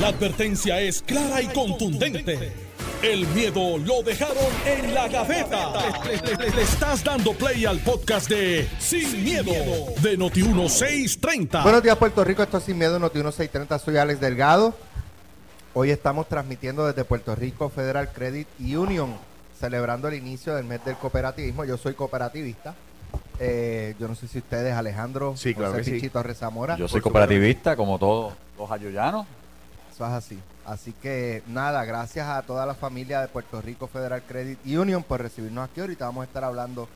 La advertencia es clara y contundente. El miedo lo dejaron en la gaveta. Le, le- le- le estás dando play al podcast de Sin, miedo, de Noti1630. Buenos días, Puerto Rico. Esto es Sin Miedo, Noti 1630. Soy Alex Delgado. Hoy estamos transmitiendo desde Puerto Rico Federal Credit Union, celebrando el inicio del mes del cooperativismo. Yo soy cooperativista. Eh, yo no sé si ustedes, Alejandro, Sí, claro José que sí. Pichito Rezamora. Yo soy cooperativista, como todos los ayoyanos. Eso es así. Así que nada, gracias a toda la familia de Puerto Rico Federal Credit Union por recibirnos aquí. Ahorita vamos a estar hablando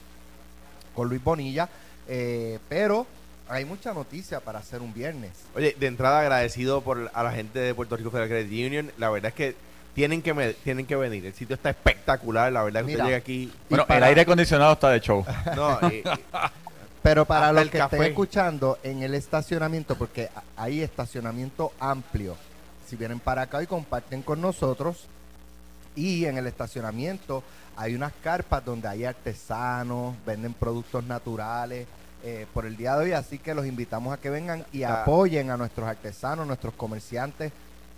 con Luis Bonilla. Eh, pero hay mucha noticia para hacer un viernes. Oye, de entrada agradecido por a la gente de Puerto Rico Federal Credit Union. La verdad es que tienen que me- tienen que venir. El sitio está espectacular. La verdad que Mira. usted llega aquí. Bueno, para- el aire acondicionado está de show. No, y- y- Pero para Hasta los que café. estén escuchando en el estacionamiento, porque hay estacionamiento amplio. Si vienen para acá y comparten con nosotros, y en el estacionamiento hay unas carpas donde hay artesanos, venden productos naturales eh, por el día de hoy, así que los invitamos a que vengan y Ah. apoyen a nuestros artesanos, nuestros comerciantes,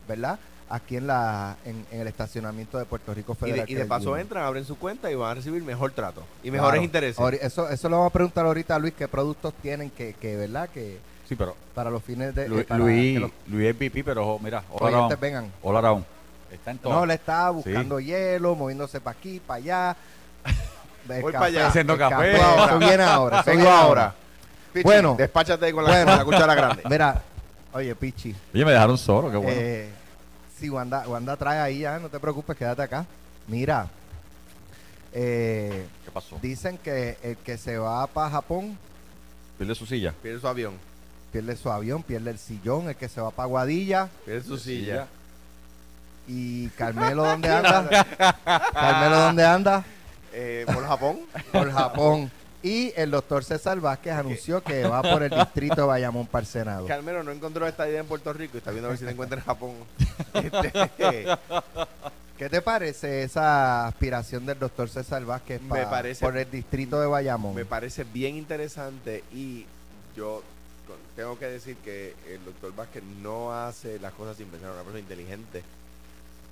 ¿verdad? Aquí en la en, en el estacionamiento de Puerto Rico y Federal. de, y de paso entran, abren su cuenta y van a recibir mejor trato. Y mejores Claro. intereses. Eso, eso lo vamos a preguntar ahorita a Luis, qué productos tienen que, que ¿verdad? Que Sí, pero para los fines de... Eh, para Luis, que los Luis es VP, pero mira, hola vengan. Hola Raúl. Está en todo. No, le estaba buscando hielo, moviéndose para aquí, para allá. Voy café, pa' allá. Haciendo café. Eso viene ahora. eso Vengo viene ahora. Pichi, Bueno. Despáchate con la, Bueno. con la cuchara grande. Mira, oye, Pichi, Oye, me dejaron solo, qué bueno. eh, si Wanda, Wanda trae ahí ya, no te preocupes, quédate acá. Mira, eh, ¿Qué pasó? dicen que el que se va para Japón Pierde su silla. Pierde su avión. Pierde su avión, pierde el sillón, el que se va para Guadilla. Pierde su silla. ¿Y Carmelo dónde anda? ¿Carmelo dónde anda? Eh, por Japón. Por Japón. Y el doctor César Vázquez anunció que va por el distrito de Bayamón para el Senado. Carmelo no encontró esta idea en Puerto Rico y está viendo a ver si la encuentra en Japón. Este, ¿Qué te parece esa aspiración del doctor César Vázquez Me pa- parece- por el distrito de Bayamón? Me parece bien interesante y yo tengo que decir que el doctor Vázquez no hace las cosas sin pensar, una persona inteligente,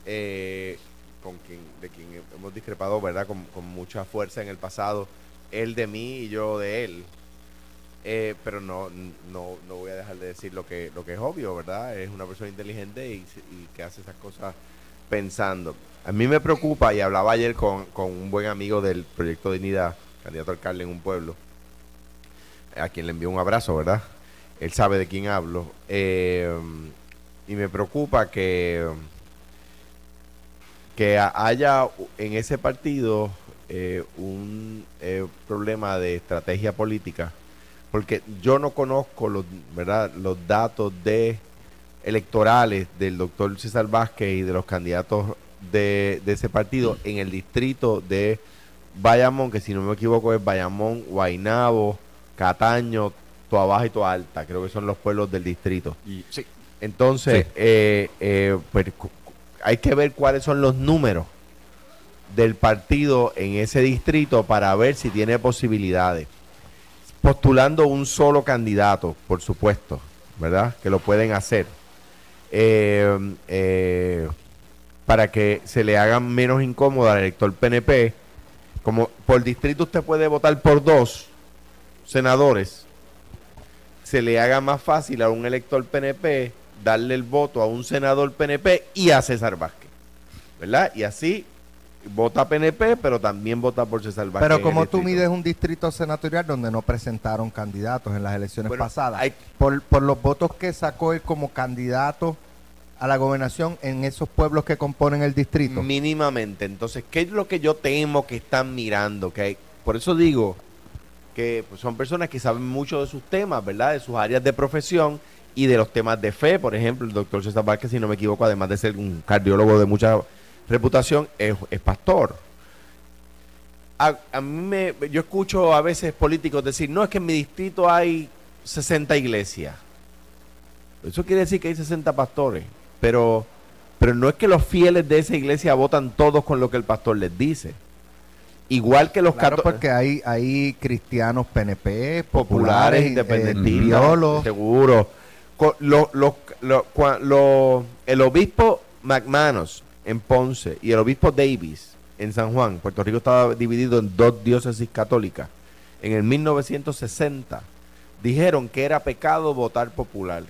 eh, con quien, de quien hemos discrepado, ¿verdad? Con, mucha fuerza en el pasado, él de mí y yo de él. Eh, pero no, no, no voy a dejar de decir lo que, lo que es obvio, ¿verdad? Es una persona inteligente y, que hace esas cosas pensando. A mí me preocupa, y hablaba ayer con, un buen amigo del Proyecto Dignidad, candidato a alcalde en un pueblo, a quien le envío un abrazo, ¿verdad? Él sabe de quién hablo. Eh, y me preocupa que, que ha- haya en ese partido eh, un eh, problema de estrategia política, porque yo no conozco los, ¿verdad? los datos electorales del doctor César Vázquez y de los candidatos de, de ese partido en el distrito de Bayamón, que si no me equivoco es Bayamón, Guainabo, Cataño, Toa y Toa Alta, creo que son los pueblos del distrito. Y, sí. Entonces, Sí. eh, eh, pues, hay que ver cuáles son los números del partido en ese distrito para ver si tiene posibilidades. Postulando un solo candidato, por supuesto, ¿verdad? Que lo pueden hacer. Eh, eh, para que se le haga menos incómodo al elector PNP. Como por distrito usted puede votar por dos senadores, se le haga más fácil a un elector PNP darle el voto a un senador PNP y a César Vázquez. ¿Verdad? Y así vota PNP, pero también vota por César Vázquez. Pero como tú mides un distrito senatorial donde no presentaron candidatos en las elecciones Bueno, pasadas, hay- por, por los votos que sacó él como candidato a la gobernación en esos pueblos que componen el distrito. Mínimamente. Entonces, ¿qué es lo que yo temo que están mirando? Que por eso digo que pues, son personas que saben mucho de sus temas, ¿verdad? De sus áreas de profesión y de los temas de fe. Por ejemplo, el doctor César Vázquez, si no me equivoco, además de ser un cardiólogo de mucha reputación, es, pastor. A, a mí me, yo escucho a veces políticos decir, no, es que en mi distrito hay 60 iglesias. Eso quiere decir que hay 60 pastores, pero, pero no es que los fieles de esa iglesia votan todos con lo que el pastor les dice. Igual que los Claro, cató- porque hay, hay cristianos PNP, populares, populares, independentistas, independistas, seguro. Co- lo- lo- lo- cua- lo- el obispo McManus en Ponce y el obispo Davis en San Juan, Puerto Rico estaba dividido en dos diócesis católicas. En el 1960 dijeron que era pecado votar popular.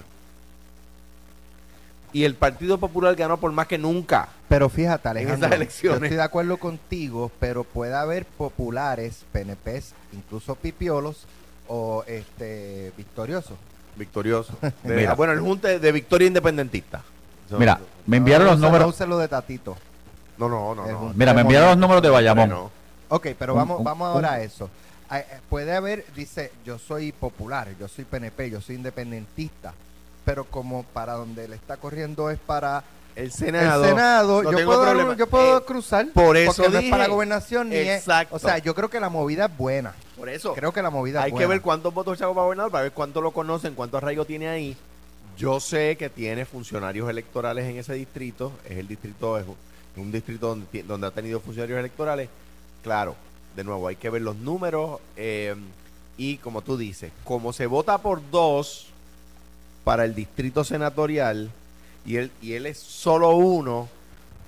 Y el Partido Popular ganó por más que nunca. Pero fíjate, En Alejandro, elecciones. yo estoy de acuerdo contigo, pero puede haber populares, PNPs, incluso pipiolos o este victoriosos. Victorioso. De- Mira. ah, bueno, el junte de Victoria Independentista. Mira, me enviaron No, los no números. No use lo de Tatito. No, no, no. No. Mira, me enviaron los números de Bayamón. No. Ok, pero Un- vamos, un- vamos ahora un- a eso. Ah, eh, Puede haber, dice, yo soy popular, yo soy PNP, yo soy independentista, pero como para donde le está corriendo es para El Senado. el Senado, no yo, puedo, problema. yo puedo Eh, cruzar, por eso porque no es para gobernación ni es- Exacto. o sea, yo creo que la movida es buena. Por eso. Creo que la movida Hay es que buena. ver cuántos votos sacó para gobernador, para ver cuánto lo conocen, cuánto arraigo tiene ahí. Yo sé que tiene funcionarios electorales en ese distrito. Es el distrito, es un- distrito donde, donde ha tenido funcionarios electorales. Claro, de nuevo, hay que ver los números. eh, y como tú dices, como se vota por dos para el distrito senatorial y él, y él es solo uno,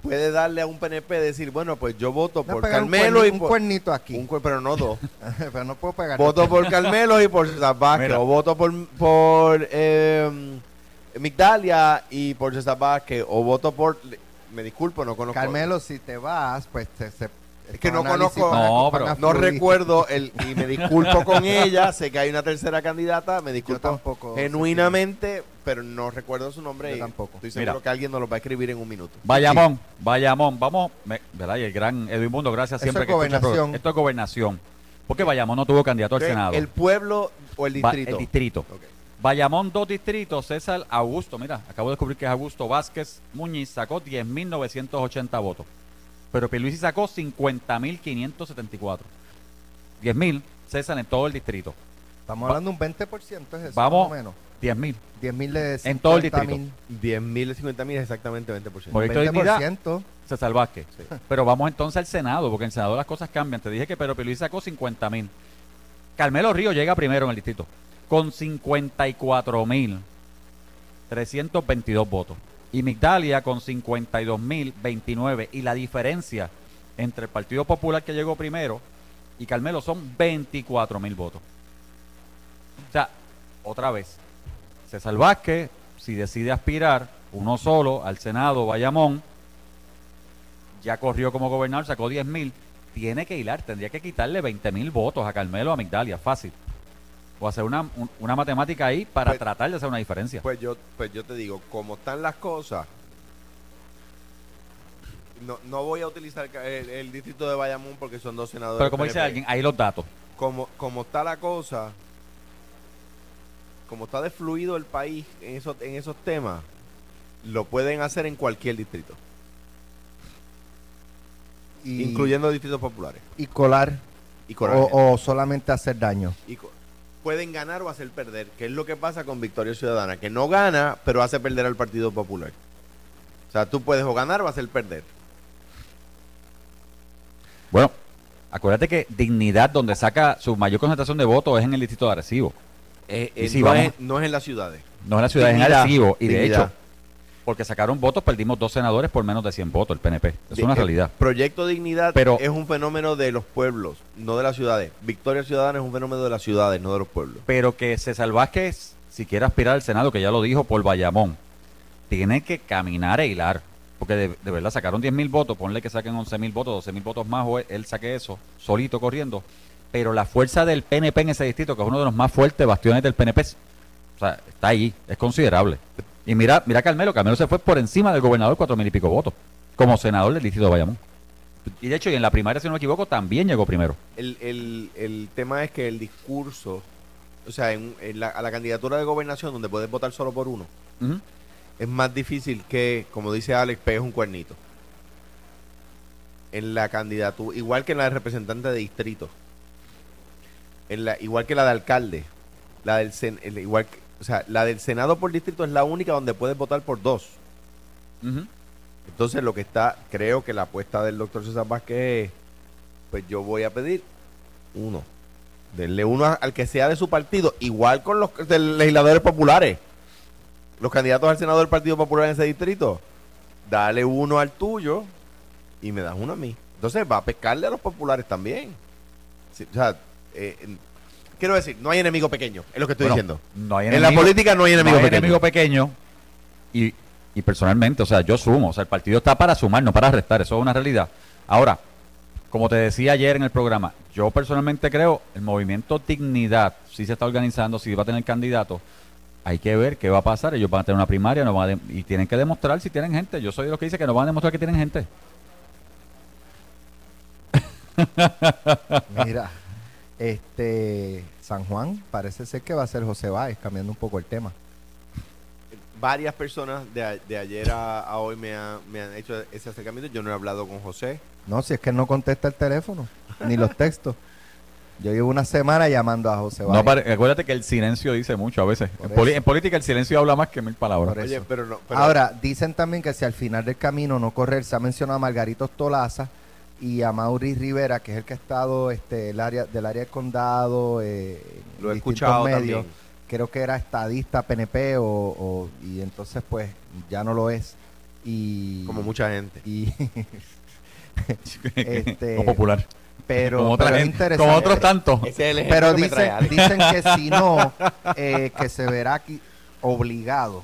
puede darle a un PNP decir, bueno, pues yo voto por pegar un Carmelo cuerni- y un cuernito aquí, un cuer- pero no dos. pero no puedo pegar. voto por Carmelo y por César Vázquez. O voto por, por eh, Migdalia y por César Vázquez. O voto por. Me disculpo, no conozco. Carmelo, si te vas, pues te, se, Es que no conozco- No, pero recuerdo el, y me disculpo con ella. Sé que hay una tercera candidata. Me disculpo tampoco genuinamente, pero no recuerdo su nombre. Yo y tampoco. Estoy seguro Mira. que alguien nos lo va a escribir en un minuto. Bayamón, Bayamón, vamos, me- ¿verdad? Y el gran Edwin Mundo, gracias Eso siempre es que gobernación. Esto es gobernación. Porque Bayamón no tuvo candidato al Senado. ¿El pueblo o el distrito? el distrito. Ok. Bayamón, dos distritos. César Augusto, mira, acabo de descubrir que es Augusto Vázquez Muñiz, sacó 10.980 votos. Pero Pierluisi sacó 50.574. 10.000, César, en todo el distrito. Estamos hablando de un 20%, es eso, Vamos. más o menos. 10.000. 10 mil de En todo el 50.000, 10.000, 50.000 es exactamente 20%. Proyecto de Dignidad, 20%. César Vázquez. Pero vamos entonces al Senado, porque en el Senado las cosas cambian. Te dije que Pedro Pierluisi sacó 50.000. Carmelo Río llega primero en el distrito, con 54.322 votos. Y Migdalia con 52.029. Y la diferencia entre el Partido Popular que llegó primero y Carmelo son 24.000 votos. O sea, otra vez, César Vázquez, si decide aspirar uno solo al Senado, Bayamón, ya corrió como gobernador, sacó 10 mil, tiene que hilar, tendría que quitarle 20 mil votos a Carmelo, a Migdalia, fácil. O hacer una, un- una matemática ahí para Pues- tratar de hacer una diferencia. Pues yo, pues yo te digo, como están las cosas, no, no voy a utilizar ca- el, el distrito de Bayamón porque son dos senadores. Pero como dice PNP. alguien, ahí los datos. como, como está la cosa, como está de fluido el país en esos, en esos temas, lo pueden hacer en cualquier distrito, Y, incluyendo distritos populares. y colar, Y colar gente. o, o solamente hacer daño. Y co- pueden ganar o hacer perder, que es lo que pasa con Victoria Ciudadana, que no gana, pero hace perder al Partido Popular. O sea, tú puedes o ganar o hacer perder. Bueno, acuérdate que Dignidad, donde saca su mayor concentración de votos, es en el distrito de Arecibo. Eh, eh, si no, vamos- es, no es en las ciudades. No en la ciudad, es en Arecibo. Y de Dignidad. hecho, porque sacaron votos, perdimos dos senadores por menos de 100 votos, el PNP. Es De- una el realidad. Proyecto Dignidad Pero- es un fenómeno de los pueblos, no de las ciudades. Victoria Ciudadana es un fenómeno de las ciudades, no de los pueblos. Pero que César Vázquez, si quiere aspirar al Senado, que ya lo dijo por Bayamón, tiene que caminar e hilar. Porque de, de verdad sacaron 10 mil votos, ponle que saquen 11 mil votos, 12 mil votos más, o él, él saque eso, solito corriendo. Pero la fuerza del PNP en ese distrito, que es uno de los más fuertes bastiones del PNP, o sea, está ahí, es considerable. Y mira, mira Carmelo, Carmelo se fue por encima del gobernador cuatro mil y pico votos, como senador del distrito de Bayamón. Y de hecho, y en la primaria, si no me equivoco, también llegó primero. El, el- el tema es que el discurso, o sea, en, en la, a la candidatura de gobernación, donde puedes votar solo por uno, es más difícil que, como dice Alex, pegues un cuernito. En la candidatura, igual que en la de representante de distrito, en la, igual que la de alcalde, la del sen- el- igual que- o sea, la del Senado por distrito es la única donde puedes votar por dos. Entonces lo que está, creo que la apuesta del doctor César Vázquez es, pues yo voy a pedir uno. Denle uno al que sea de su partido, igual con los de legisladores populares. los candidatos al Senado del Partido Popular en ese distrito, dale uno al tuyo y me das uno a mí. Entonces va a pescarle a los populares también. Sí, o sea, eh, quiero decir, no hay enemigo pequeño, es lo que estoy Bueno, diciendo. No hay En la política no hay enemigo no hay pequeño. enemigo pequeño. Y, y personalmente, o sea, yo sumo. O sea, el partido está para sumar, no para restar. Eso es una realidad. Ahora, como te decía ayer en el programa, yo personalmente creo el movimiento Dignidad, si se está organizando, si va a tener candidatos, hay que ver qué va a pasar. Ellos van a tener una primaria no van a de- y tienen que demostrar si tienen gente. Yo soy de los que dice que no van a demostrar que tienen gente. Mira, este San Juan parece ser que va a ser José Báez, cambiando un poco el tema. Varias personas de, a- de ayer a, a hoy me, ha- me han hecho ese acercamiento. Yo no he hablado con José. No, si es que no contesta el teléfono, ni los textos. Yo llevo una semana llamando a José Báez. No, pare- acuérdate que el silencio dice mucho a veces. En, poli- eso. en política el silencio habla más que mil palabras. Por Oye, eso. pero no. pero- Ahora, dicen también que si al final del camino no correr, se ha mencionado a Margarito Tolaza y a Mauri Rivera, que es el que ha estado este, el área, del área del condado, eh, Lo he escuchado también. Creo que era estadista PNP o, o- y entonces pues ya no lo es. Y, como mucha gente. y Este, o popular. pero, como, otra pero es gente, interesante. como otros tantos. Ese es el ejemplo Pero que dicen que si no, eh, que se verá aquí obligado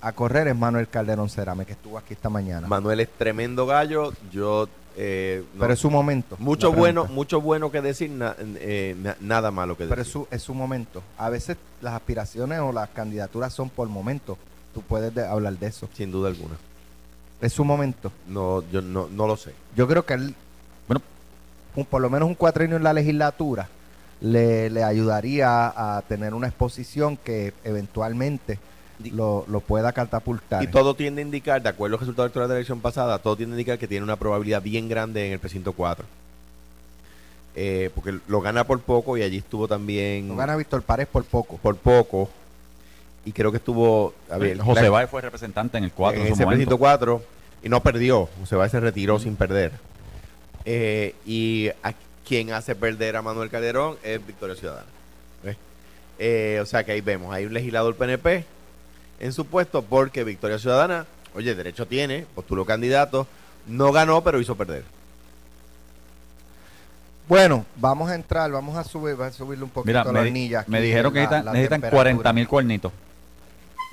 a correr es Manuel Calderón Cerame, que estuvo aquí esta mañana. Manuel es tremendo gallo. Yo. Eh, no- Pero es su momento. mucho bueno, mucho bueno que decir, na- eh, na- nada malo que decir. Pero es su, es su momento. A veces las aspiraciones o las candidaturas son por momento. Tú puedes de- hablar de eso. Sin duda alguna. Es su momento. No, yo no, no lo sé. Yo creo que él, Bueno, un- por lo menos un cuatrienio en la legislatura le, le ayudaría a tener una exposición que eventualmente lo, lo pueda catapultar. Y todo tiende a indicar, de acuerdo al resultado electoral de la elección pasada, todo tiende a indicar que tiene una probabilidad bien grande en el precinto 4. Eh, porque lo gana por poco y allí estuvo también No gana Víctor Párez por poco. por poco. Y creo que estuvo. A ver, José Báez fue representante en el 4 en en, ese precinto 4 y no perdió. José Báez se retiró sin perder. Eh, y a quien hace perder a Manuel Calderón es Victoria Ciudadana. Eh, o sea que ahí vemos, hay un legislador PNP en su puesto porque Victoria Ciudadana, oye, derecho tiene, postuló candidato, no ganó, pero hizo perder. Bueno, vamos a entrar, vamos a subir, a subirle un poquito Mira, la me, di- me dijeron que la- necesitan, la necesitan temperatura. 40 mil cuernitos.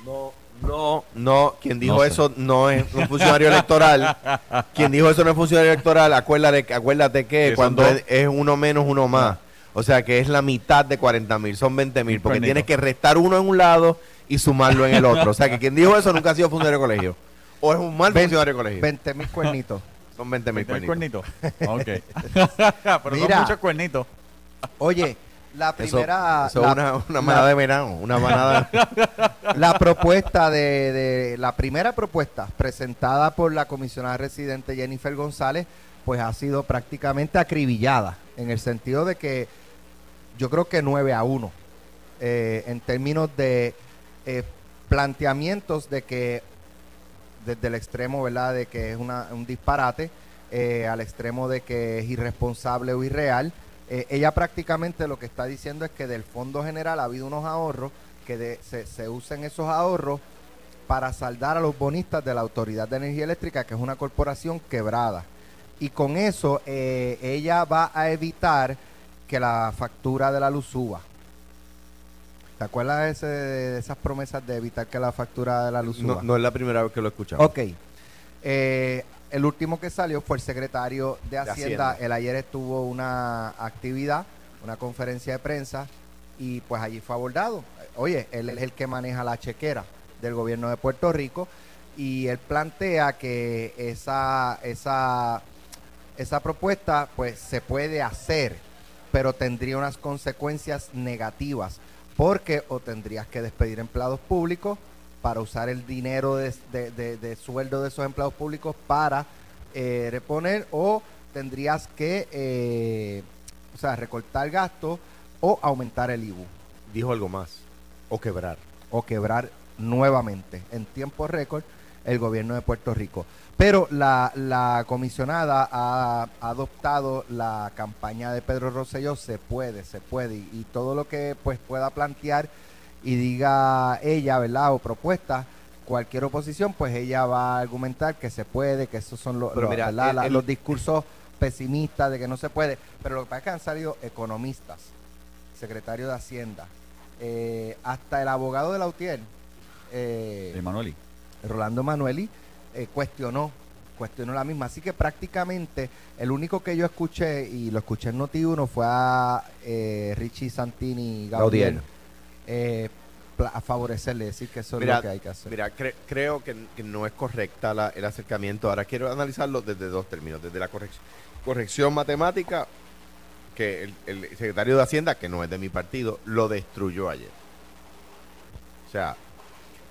No, no, no, quien dijo No sé. eso no es un funcionario electoral. Quien dijo eso no es funcionario electoral. Acuérdate, acuérdate que cuando es, es uno menos, uno más. O sea que es la mitad de 40 mil, son 20 mil, porque tienes que restar uno en un lado y sumarlo en el otro. O sea que quien dijo eso nunca ha sido funcionario de colegio. O es un mal funcionario de colegio. 20 mil cuernitos. Son 20 mil ¿Tienes cuernitos. cuernito? Ok. Pero Mira. son muchos cuernitos. Oye, la Eso, primera... eso la, es una, la- manada de verano, una manada. la propuesta de, de- la primera propuesta presentada por la comisionada residente Jennifer González pues ha sido prácticamente acribillada en el sentido de que yo creo que 9 a 1 eh, en términos de eh, planteamientos de que desde el extremo verdad de que es un disparate eh, al extremo de que es irresponsable o irreal eh, ella prácticamente lo que está diciendo es que del fondo general ha habido unos ahorros que se, se usen esos ahorros para saldar a los bonistas de la Autoridad de Energía Eléctrica, que es una corporación quebrada. Y con eso ella va a evitar que la factura de la luz suba. ¿Te acuerdas de, ese- de esas promesas de evitar que la factura de la luz suba? No, no es la primera vez que lo he escuchado. Ok. Eh, el último que salió fue el secretario de Hacienda. Hacienda. El ayer estuvo una actividad, una conferencia de prensa, y pues allí fue abordado. Oye, él es el que maneja la chequera del gobierno de Puerto Rico y él plantea que esa, esa, esa propuesta pues se puede hacer, pero tendría unas consecuencias negativas, porque o tendrías que despedir empleados públicos para usar el dinero de, de- de- de sueldo de esos empleados públicos para eh, reponer o tendrías que eh, o sea, recortar gastos o aumentar el IBU Dijo algo más. O quebrar. o quebrar nuevamente en tiempo récord el gobierno de Puerto Rico. Pero la, la comisionada ha, ha adoptado la campaña de Pedro Rosselló, se puede, se puede, y, y todo lo que pues pueda plantear y diga ella, ¿verdad? O propuesta, cualquier oposición, pues ella va a argumentar que se puede, que esos son los, Pero los- mira, ¿verdad? el- La- el- los discursos pesimistas de que no se puede. Pero lo que pasa es que han salido economistas, secretario de Hacienda, eh, hasta el abogado de la UTIER, eh, Emanueli. Rolando Manueli, eh, cuestionó cuestionó la misma. Así que prácticamente el único que yo escuché, y lo escuché en Noti1, fue a eh, Richie Santini Gaudier. eh, a favorecerle, decir que eso es lo que hay que hacer. Mira, cre- creo que, que no es correcta la- el acercamiento. Ahora quiero analizarlo desde dos términos. Desde la correc- corrección matemática, que el, el secretario de Hacienda, que no es de mi partido, lo destruyó ayer. O sea,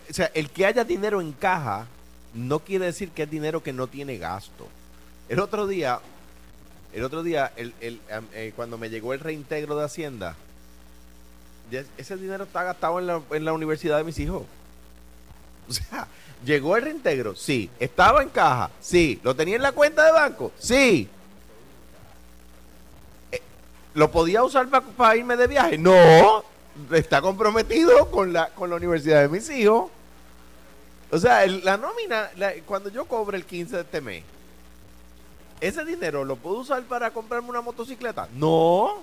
o sea, el que haya dinero en caja no quiere decir que es dinero que no tiene gasto. El otro día, el otro día, el, el, eh, cuando me llegó el reintegro de Hacienda, ese dinero está gastado en la, en la universidad de mis hijos. O sea, llegó el reintegro, sí. Estaba en caja, sí. Lo tenía en la cuenta de banco, sí. Eh, ¿Lo podía usar para irme de viaje? No. Está comprometido con la, con la universidad de mis hijos. O sea, la nómina, cuando yo cobre el 15 de este mes, ¿ese dinero lo puedo usar para comprarme una motocicleta? No.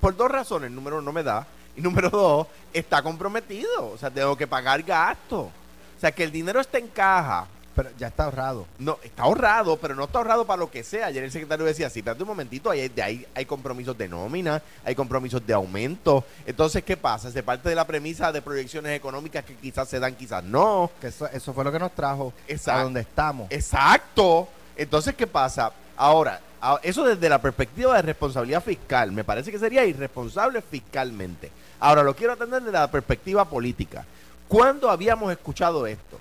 Por dos razones. Número uno, no me da. Y número dos, está comprometido. O sea, tengo que pagar gastos. O sea, que el dinero está en caja. Pero ya está ahorrado. No, está ahorrado, pero no está ahorrado para lo que sea. Ayer el secretario decía, sí, espérate un momentito, ahí, de ahí hay compromisos de nómina, hay compromisos de aumento. Entonces, ¿qué pasa? Se parte de la premisa de proyecciones económicas que quizás se dan, quizás no. Que eso, eso fue lo que nos trajo Exacto. a donde estamos. Exacto. Entonces, ¿qué pasa? Ahora, eso desde la perspectiva de responsabilidad fiscal, me parece que sería irresponsable fiscalmente. Ahora, lo quiero atender desde la perspectiva política. ¿Cuándo habíamos escuchado esto?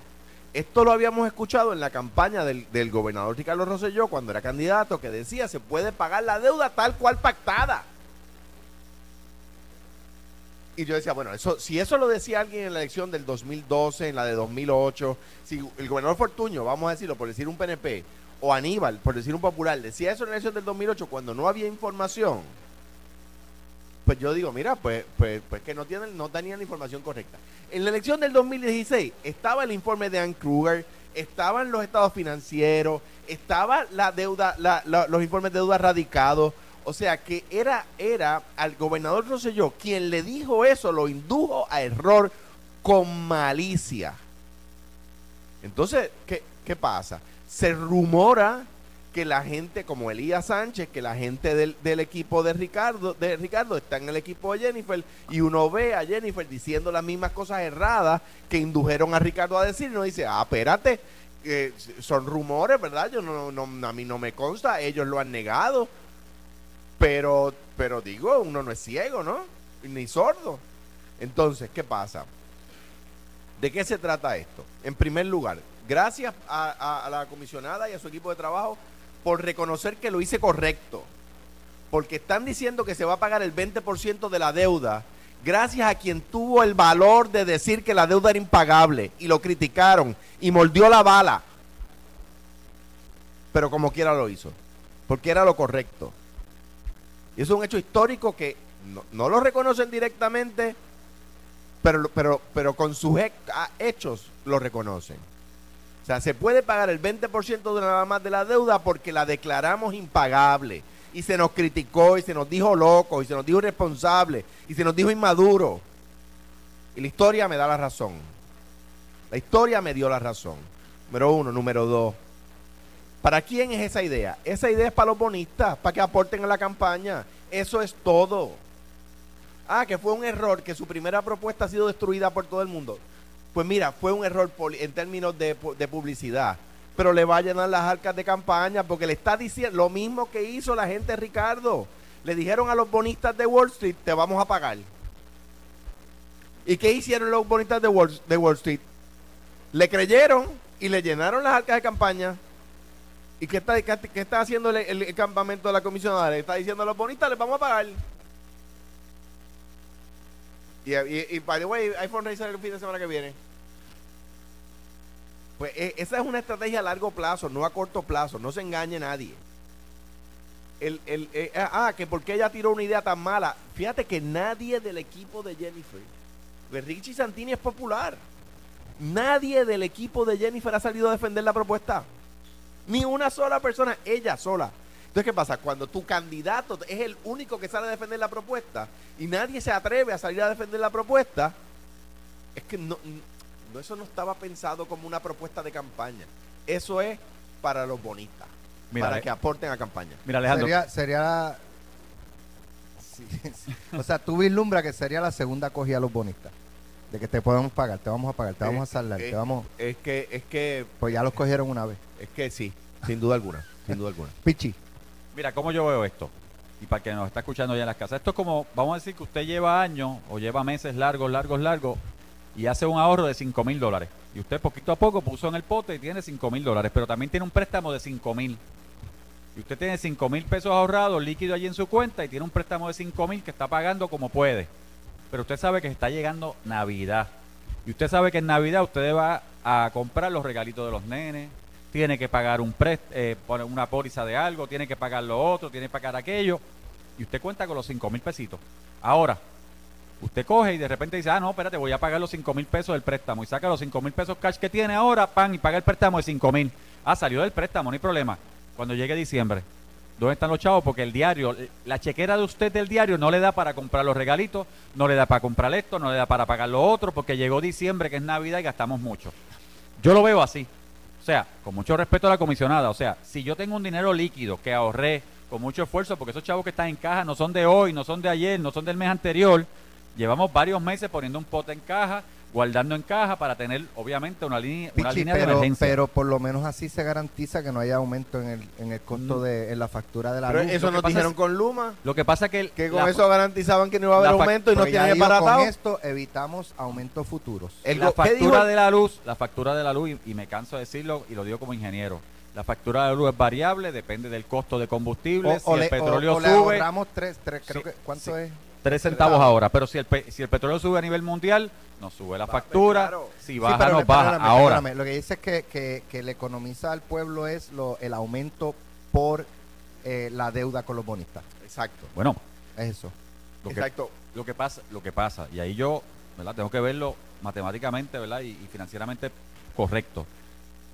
Esto lo habíamos escuchado en la campaña del, gobernador Ricardo Rosselló cuando era candidato, que decía se puede pagar la deuda tal cual pactada. Y yo decía, bueno, eso, si eso lo decía alguien en la elección del 2012, en la de 2008, si el gobernador Fortuño, vamos a decirlo, por decir un PNP, o Aníbal, por decir un popular, decía eso en la elección del 2008 cuando no había información, pues yo digo, mira, pues, pues, pues que no tienen, no tenían la información correcta. En la elección del 2016 estaba el informe de Ann Kruger, estaban los estados financieros, estaba la deuda, los informes de deuda radicados. O sea que era, era al gobernador Rosselló quien le dijo eso, lo indujo a error con malicia. Entonces, ¿qué, qué pasa? Se rumora que la gente, como Elías Sánchez, que la gente del, del equipo de Ricardo, de Ricardo está en el equipo de Jennifer, y uno ve a Jennifer diciendo las mismas cosas erradas que indujeron a Ricardo a decir, y uno dice, ah, espérate, son rumores, ¿verdad? Yo no, no, a mí no me consta, ellos lo han negado. Pero, pero digo, uno no es ciego, ¿no? Ni sordo. Entonces, ¿qué pasa? ¿De qué se trata esto? En primer lugar, gracias a la comisionada y a su equipo de trabajo por reconocer que lo hice correcto. Porque están diciendo que se va a pagar el 20% de la deuda gracias a quien tuvo el valor de decir que la deuda era impagable y lo criticaron y mordió la bala. Pero como quiera lo hizo. Porque era lo correcto. Y eso es un hecho histórico que no, no lo reconocen directamente, pero, pero, pero con sus he- a- hechos lo reconocen. Se puede pagar el 20% de nada más de la deuda porque la declaramos impagable. Y se nos criticó y se nos dijo loco y se nos dijo irresponsable y se nos dijo inmaduro. Y la historia me da la razón. La historia me dio la razón. Número uno. Número dos. ¿Para quién es esa idea? Esa idea es para los bonistas, para que aporten a la campaña. Eso es todo. Ah, que fue un error, que su primera propuesta ha sido destruida por todo el mundo. Pues mira, fue un error en términos de, pu- de publicidad. Pero le va a llenar las arcas de campaña porque le está diciendo lo mismo que hizo la gente Ricardo. Le dijeron a los bonistas de Wall Street, te vamos a pagar. ¿Y qué hicieron los bonistas de Wall, de Wall Street? Le creyeron y le llenaron las arcas de campaña. ¿Y qué está, qué, está haciendo el, el- el campamento de la comisionada? Le está diciendo a los bonistas, les vamos a pagar. Y, y, y, by the way, hay fundraiser el fin de semana que viene. Pues e- esa es una estrategia a largo plazo, no a corto plazo. No se engañe nadie. El, el, eh, ah, que porque ella tiró una idea tan mala. Fíjate que nadie del equipo de Jennifer, pues Richie Santini es popular. Nadie del equipo de Jennifer ha salido a defender la propuesta. Ni una sola persona, ella sola. Entonces, ¿qué pasa? Cuando tu candidato es el único que sale a defender la propuesta y nadie se atreve a salir a defender la propuesta, es que no, no eso no estaba pensado como una propuesta de campaña. Eso es para los bonistas, Mira, para eh, que aporten a campaña. Mira, Alejandro, Sería, sería sí, sí. o sea, tú vislumbras que sería la segunda cogida a los bonistas. De que te podemos pagar, te vamos a pagar, te vamos a saldar, Eh, te vamos. Es que, es que, Pues ya los cogieron una vez. es que sí, sin duda alguna, sin duda alguna. Pichi. Mira, ¿cómo yo veo esto? Y para que nos está escuchando ya en las casas. Esto es como, vamos a decir que usted lleva años o lleva meses largos, largos, largos y hace un ahorro de 5 mil dólares. Y usted poquito a poco puso en el pote y tiene 5 mil dólares, pero también tiene un préstamo de 5 mil. Y usted tiene 5 mil pesos ahorrados líquido allí en su cuenta y tiene un préstamo de 5 mil que está pagando como puede. Pero usted sabe que está llegando Navidad. Y usted sabe que en Navidad usted va a comprar los regalitos de los nenes, tiene que pagar un prest eh, una póliza de algo, tiene que pagar lo otro, tiene que pagar aquello, y usted cuenta con los 5 mil pesitos. Ahora, usted coge y de repente dice, ah, no, espérate, voy a pagar los 5 mil pesos del préstamo, y saca los 5 mil pesos cash que tiene ahora, pan, y paga el préstamo de 5 mil. Ah, salió del préstamo, no hay problema. Cuando llegue diciembre, ¿dónde están los chavos? Porque el diario, la chequera de usted del diario no le da para comprar los regalitos, no le da para comprar esto, no le da para pagar lo otro, porque llegó diciembre, que es Navidad, y gastamos mucho. Yo lo veo así. O sea, con mucho respeto a la comisionada, o sea, si yo tengo un dinero líquido que ahorré con mucho esfuerzo, porque esos chavos que están en caja no son de hoy, no son de ayer, no son del mes anterior, llevamos varios meses poniendo un pote en caja, guardando en caja para tener, obviamente, una línea, una Pichi, línea de pero, emergencia. pero por lo menos así se garantiza que no haya aumento en el, en el costo Mm. de en la factura de la Pero luz. eso nos dijeron es- con Luma, Lo que pasa es que, el- que con la- eso garantizaban que no iba a haber aumento y no digo, baratado. con esto evitamos aumentos futuros. El la go- ¿qué dijo factura de la luz, la factura de la luz, y, y me canso de decirlo y lo digo como ingeniero, la factura de la luz es variable, depende del costo de combustible, si el le- petróleo o le sube, ahorramos tres, tres creo Sí, que, ¿cuánto sí. es? 3 centavos ahora, pero si el, pe- si el petróleo sube a nivel mundial, nos sube la factura, claro. si Sí, baja, pero nos baja. Ahora, Lo que dice es que, que, que le economiza al pueblo es lo, el aumento por eh, la deuda con los bonistas. Exacto, Bueno, es eso. lo que, exacto. lo que pasa, lo que pasa, y ahí yo, ¿verdad? Tengo que verlo matemáticamente, ¿verdad? Y, y financieramente correcto.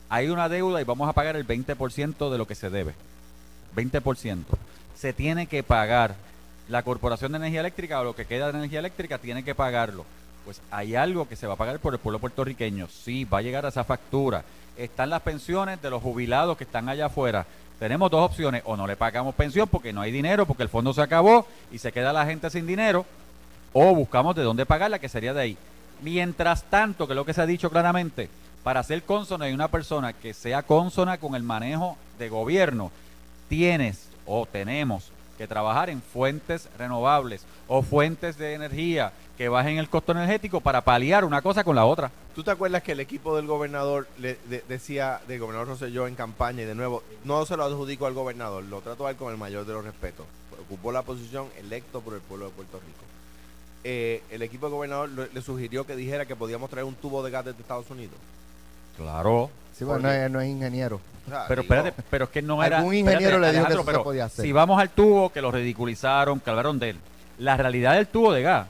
Hay una deuda y vamos a pagar el 20% de lo que se debe. 20%. Se tiene que pagar. La Corporación de Energía Eléctrica o lo que queda de energía eléctrica tiene que pagarlo. Pues hay algo que se va a pagar por el pueblo puertorriqueño. Sí, va a llegar a esa factura. Están las pensiones de los jubilados que están allá afuera. Tenemos dos opciones. O no le pagamos pensión porque no hay dinero, porque el fondo se acabó y se queda la gente sin dinero. O buscamos de dónde pagarla, que sería de ahí. Mientras tanto, que es lo que se ha dicho claramente, para ser consona y una persona que sea consona con el manejo de gobierno, tienes o tenemos que trabajar en fuentes renovables o fuentes de energía que bajen el costo energético para paliar una cosa con la otra. ¿Tú te acuerdas que el equipo del gobernador le de- decía, del gobernador Rosselló en campaña, y de nuevo, no se lo adjudico al gobernador, lo trato a él con el mayor de los respetos. Ocupó la posición electo por el pueblo de Puerto Rico. Eh, el equipo del gobernador le, le sugirió que dijera que podíamos traer un tubo de gas desde Estados Unidos. Claro. Sí, bueno, no es, no es ingeniero. Sea, Pero espérate, pero es que no era. Algún ingeniero espérate, le dijo que eso se pero podía hacer. Si vamos al tubo, que lo ridiculizaron, que hablaron de él. La realidad del tubo de gas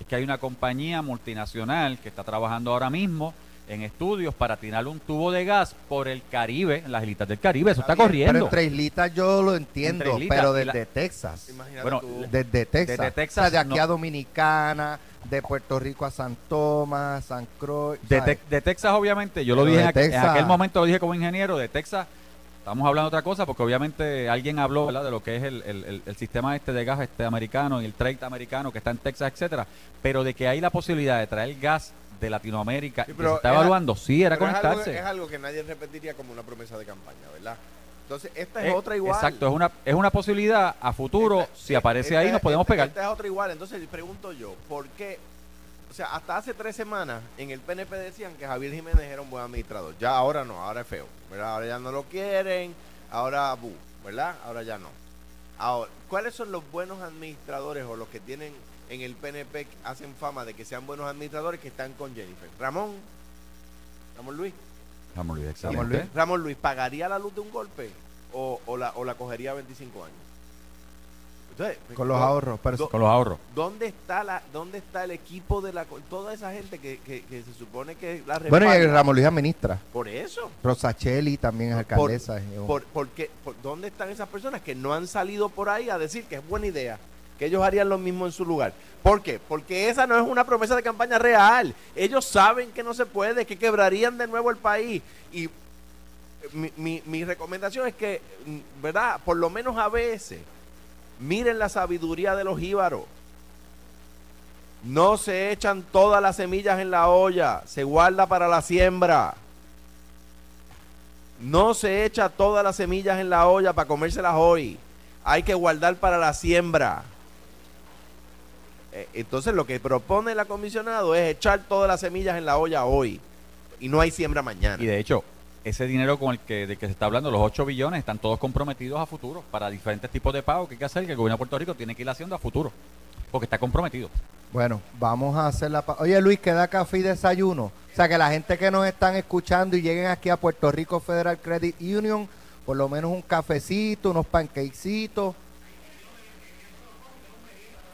es que hay una compañía multinacional que está trabajando ahora mismo en estudios para tirar un tubo de gas por el Caribe, en las islitas del Caribe. Eso está Está bien, Pero corriendo. entre islitas yo lo entiendo, islitas pero la- desde Texas. Imagínate Bueno, tú. Desde Texas. Desde Texas, O sea, de aquí no. a Dominicana, de Puerto Rico a San Tomás, San Croix. De. Tex- de Texas, obviamente, yo lo dije en, aqu- en Texas. aquel momento, lo dije como ingeniero, de Texas, estamos hablando de otra cosa, porque obviamente alguien habló ¿verdad? de lo que es el, el- el- el sistema este de gas este americano y el trade americano que está en Texas, etcétera, pero de que hay la posibilidad de traer gas de Latinoamérica Sí, que se está evaluando, sí, era Pero es algo- conectarse. Es algo, que nadie repetiría como una promesa de campaña, ¿verdad? Entonces, esta es Eh, otra igual. Exacto, es una, es una posibilidad a futuro, Esta- si aparece esta- ahí nos podemos esta- pegar. Esta es otra igual. Entonces, le pregunto yo, ¿por qué? O sea, hasta hace tres semanas en el PNP decían que Javier Jiménez era un buen administrador. Ya ahora no, ahora es feo, ¿verdad? Ahora ya no lo quieren, ahora bu, ¿verdad? Ahora ya no. Ahora, ¿cuáles son los buenos administradores o los que tienen en el PNP que hacen fama de que sean buenos administradores que están con Jennifer? Ramón, Ramón Luis. Ramón Luis, Ramón excelente. Luis. Ramón Luis, ¿pagaría la luz de un golpe o, o la, o la cogería a 25 años? Entonces, Con los ¿dó- ahorros. Pero Con los ahorros. ¿Dónde está la, dónde está el equipo de la toda esa gente que, que, que se supone que la bueno, y respalda? Ramón Luis administra. Por eso. Rosacheli también es alcaldesa. Por, por qué- por- ¿Dónde están esas personas que no han salido por ahí a decir que es buena idea? Que ellos harían lo mismo en su lugar. ¿Por qué? Porque esa no es una promesa de campaña real. Ellos saben que no se puede, que quebrarían de nuevo el país. Y mi, recomendación es que, ¿verdad? Por lo menos a veces, miren la sabiduría de los jíbaros. No se echan todas las semillas en la olla, se guarda para la siembra. No se echa todas las semillas en la olla para comérselas hoy. Hay que guardar para la siembra. Eh, Entonces lo que propone el comisionado es echar todas las semillas en la olla hoy. Y no hay siembra mañana. Y de hecho, ese dinero con el que, de que se está hablando, los 8 billones, están todos comprometidos a futuro para diferentes tipos de pagos que hay que hacer, que el gobierno de Puerto Rico tiene que ir haciendo a futuro. Porque está comprometido. Bueno, vamos a hacer la... pa- Oye, Luis, queda café y desayuno. O sea, que la gente que nos están escuchando y lleguen aquí a Puerto Rico Federal Credit Union, por lo menos un cafecito, unos pancakecitos.